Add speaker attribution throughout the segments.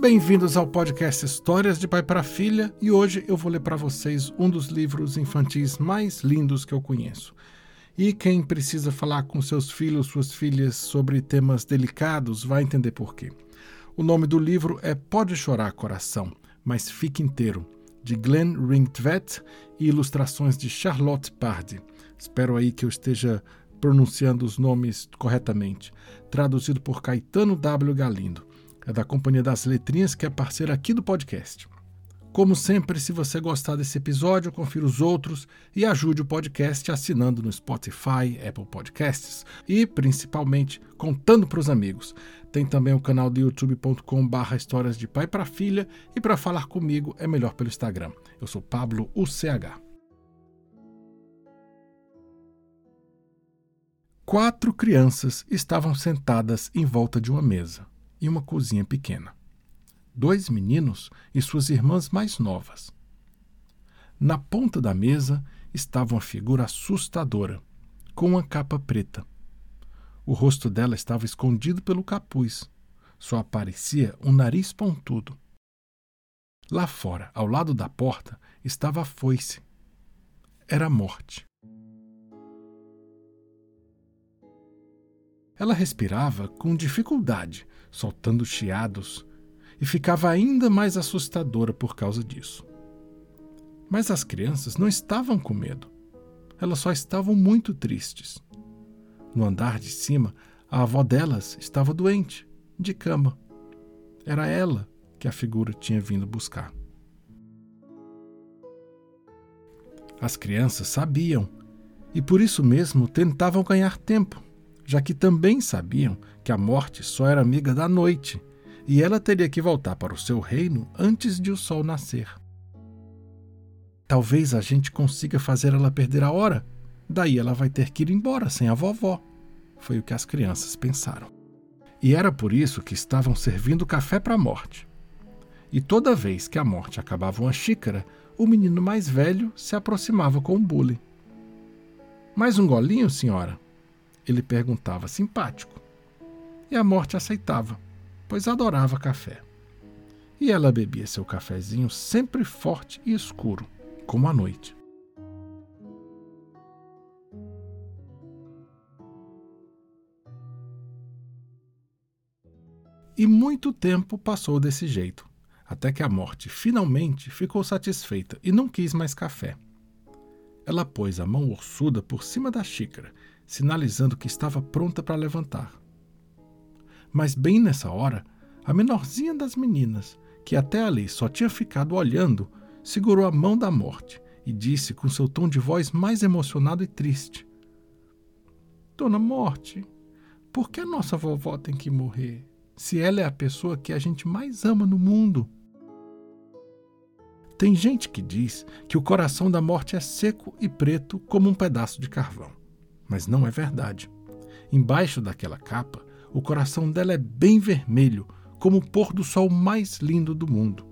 Speaker 1: Bem-vindos ao podcast Histórias de Pai para Filha e hoje eu vou ler para vocês um dos livros infantis mais lindos que eu conheço. E quem precisa falar com seus filhos, suas filhas sobre temas delicados vai entender por quê. O nome do livro é Pode Chorar Coração, mas Fique Inteiro, de Glenn Ringtvet e ilustrações de Charlotte Pardy. Espero aí que eu esteja pronunciando os nomes corretamente. Traduzido por Caetano W. Galindo. É da Companhia das Letrinhas, que é parceira aqui do podcast. Como sempre, se você gostar desse episódio, confira os outros e ajude o podcast assinando no Spotify, Apple Podcasts e, principalmente, contando para os amigos. Tem também o canal do youtube.com/barra histórias de pai para filha e para falar comigo é melhor pelo Instagram. Eu sou Pablo UCH. Quatro crianças estavam sentadas em volta de uma mesa em uma cozinha pequena dois meninos e suas irmãs mais novas. Na ponta da mesa estava uma figura assustadora, com uma capa preta. O rosto dela estava escondido pelo capuz. Só aparecia um nariz pontudo. Lá fora, ao lado da porta, estava a foice. Era a morte. Ela respirava com dificuldade, soltando chiados e ficava ainda mais assustadora por causa disso. Mas as crianças não estavam com medo. Elas só estavam muito tristes. No andar de cima, a avó delas estava doente, de cama. Era ela que a figura tinha vindo buscar. As crianças sabiam e por isso mesmo tentavam ganhar tempo, já que também sabiam que a morte só era amiga da noite e ela teria que voltar para o seu reino antes de o sol nascer. Talvez a gente consiga fazer ela perder a hora, daí ela vai ter que ir embora sem a vovó. Foi o que as crianças pensaram. E era por isso que estavam servindo café para a morte. E toda vez que a morte acabava uma xícara, o menino mais velho se aproximava com o bule. Mais um golinho, senhora? Ele perguntava simpático. E a morte aceitava pois adorava café. E ela bebia seu cafezinho sempre forte e escuro, como a noite. E muito tempo passou desse jeito, até que a morte finalmente ficou satisfeita e não quis mais café. Ela pôs a mão orçuda por cima da xícara, sinalizando que estava pronta para levantar. Mas bem nessa hora, a menorzinha das meninas, que até ali só tinha ficado olhando, segurou a mão da morte e disse com seu tom de voz mais emocionado e triste: Dona Morte, por que a nossa vovó tem que morrer, se ela é a pessoa que a gente mais ama no mundo? Tem gente que diz que o coração da morte é seco e preto como um pedaço de carvão. Mas não é verdade. Embaixo daquela capa o coração dela é bem vermelho, como o pôr do sol mais lindo do mundo.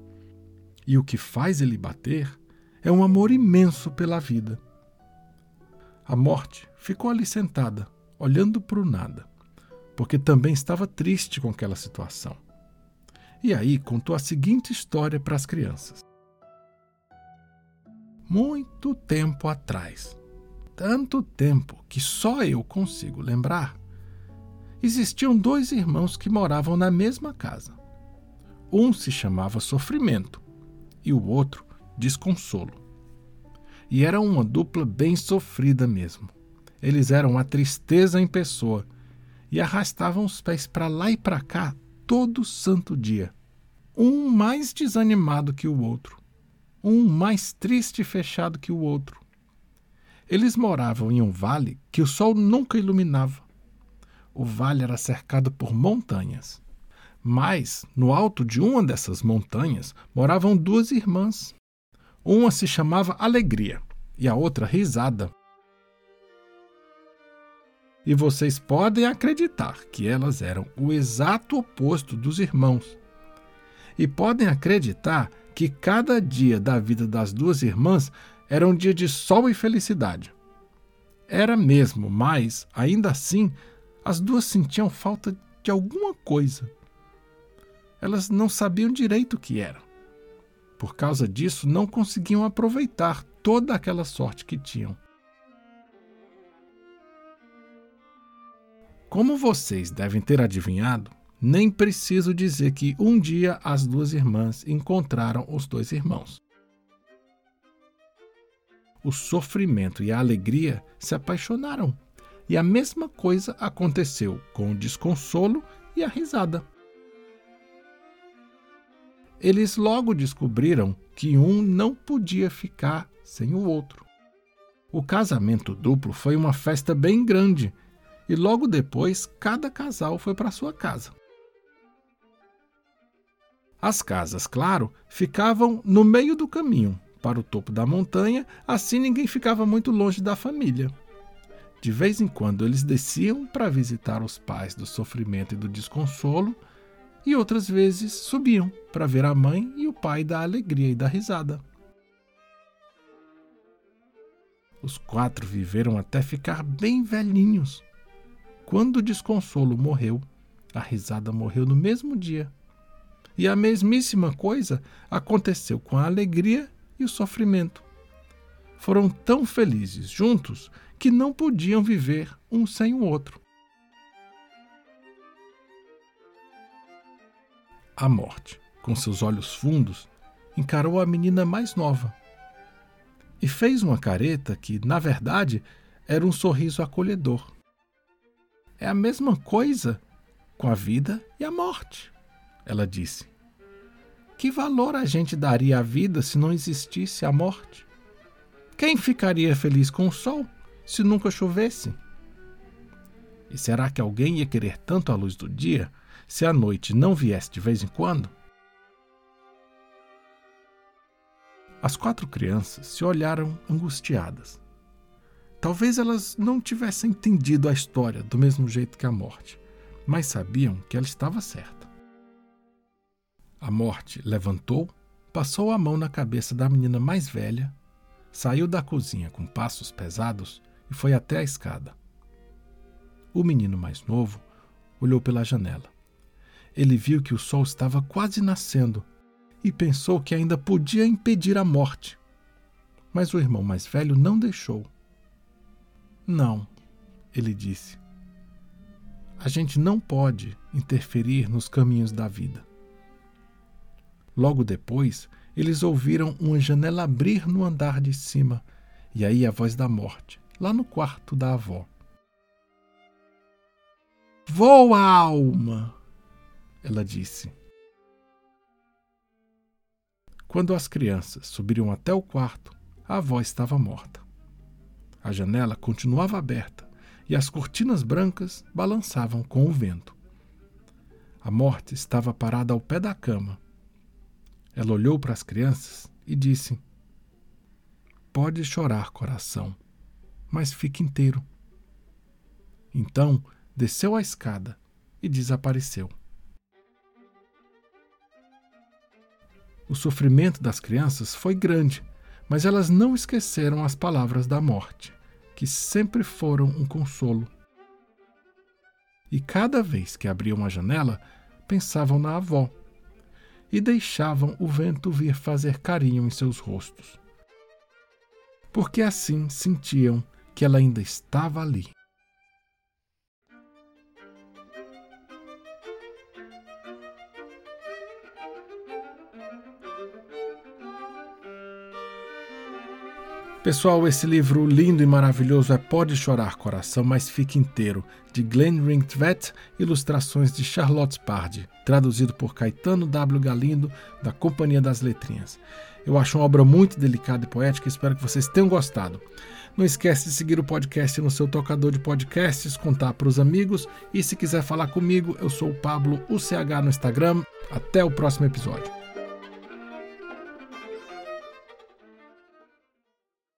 Speaker 1: E o que faz ele bater é um amor imenso pela vida. A morte ficou ali sentada, olhando para o nada, porque também estava triste com aquela situação. E aí contou a seguinte história para as crianças. Muito tempo atrás, tanto tempo que só eu consigo lembrar, existiam dois irmãos que moravam na mesma casa. Um se chamava Sofrimento e o outro Desconsolo. E era uma dupla bem sofrida mesmo. Eles eram a tristeza em pessoa e arrastavam os pés para lá e para cá todo santo dia. Um mais desanimado que o outro, um mais triste e fechado que o outro. Eles moravam em um vale que o sol nunca iluminava o vale era cercado por montanhas. Mas, no alto de uma dessas montanhas, moravam duas irmãs. Uma se chamava Alegria e a outra Risada. E vocês podem acreditar que elas eram o exato oposto dos irmãos. E podem acreditar que cada dia da vida das duas irmãs era um dia de sol e felicidade. Era mesmo, mas, ainda assim, as duas sentiam falta de alguma coisa. elas não sabiam direito o que era. Por causa disso, não conseguiam aproveitar toda aquela sorte que tinham. Como vocês devem ter adivinhado, nem preciso dizer que um dia as duas irmãs encontraram os dois irmãos. O sofrimento e a alegria se apaixonaram, e a mesma coisa aconteceu com o desconsolo e a risada. Eles logo descobriram que um não podia ficar sem o outro. O casamento duplo foi uma festa bem grande e logo depois cada casal foi para sua casa. As casas, claro, ficavam no meio do caminho, para o topo da montanha, assim ninguém ficava muito longe da família. De vez em quando eles desciam para visitar os pais do sofrimento e do desconsolo, e outras vezes subiam para ver a mãe e o pai da alegria e da risada. Os quatro viveram até ficar bem velhinhos. Quando o desconsolo morreu, a risada morreu no mesmo dia. E a mesmíssima coisa aconteceu com a alegria e o sofrimento. Foram tão felizes juntos que não podiam viver um sem o outro. A morte, com seus olhos fundos, encarou a menina mais nova e fez uma careta que, na verdade, era um sorriso acolhedor. É a mesma coisa com a vida e a morte, ela disse. Que valor a gente daria à vida se não existisse a morte? Quem ficaria feliz com o sol se nunca chovesse? E será que alguém ia querer tanto a luz do dia se a noite não viesse de vez em quando? As quatro crianças se olharam angustiadas. Talvez elas não tivessem entendido a história do mesmo jeito que a morte, mas sabiam que ela estava certa. A morte levantou, passou a mão na cabeça da menina mais velha, saiu da cozinha com passos pesados e foi até a escada. O menino mais novo olhou pela janela. Ele viu que o sol estava quase nascendo e pensou que ainda podia impedir a morte. Mas o irmão mais velho não deixou. Não, ele disse. A gente não pode interferir nos caminhos da vida. Logo depois, eles ouviram uma janela abrir no andar de cima e aí a voz da morte, lá no quarto da avó. Voa, alma! Ela disse. Quando as crianças subiram até o quarto, a avó estava morta. A janela continuava aberta e as cortinas brancas balançavam com o vento. A morte estava parada ao pé da cama ela olhou para as crianças e disse: Pode chorar, coração, mas fique inteiro. Então desceu a escada e desapareceu. O sofrimento das crianças foi grande, mas elas não esqueceram as palavras da morte, que sempre foram um consolo. E cada vez que abriam a janela, pensavam na avó e deixavam o vento vir fazer carinho em seus rostos. Porque assim sentiam que ela ainda estava ali. Pessoal, esse livro lindo e maravilhoso é Pode Chorar Coração, mas Fique Inteiro, de Glenn Ringtvet, ilustrações de Charlotte Spardi, traduzido por Caetano W. Galindo, da Companhia das Letrinhas. Eu acho uma obra muito delicada e poética e espero que vocês tenham gostado. Não esquece de seguir o podcast no seu tocador de podcasts, contar para os amigos e se quiser falar comigo, eu sou o Pablo UCH no Instagram. Até o próximo episódio.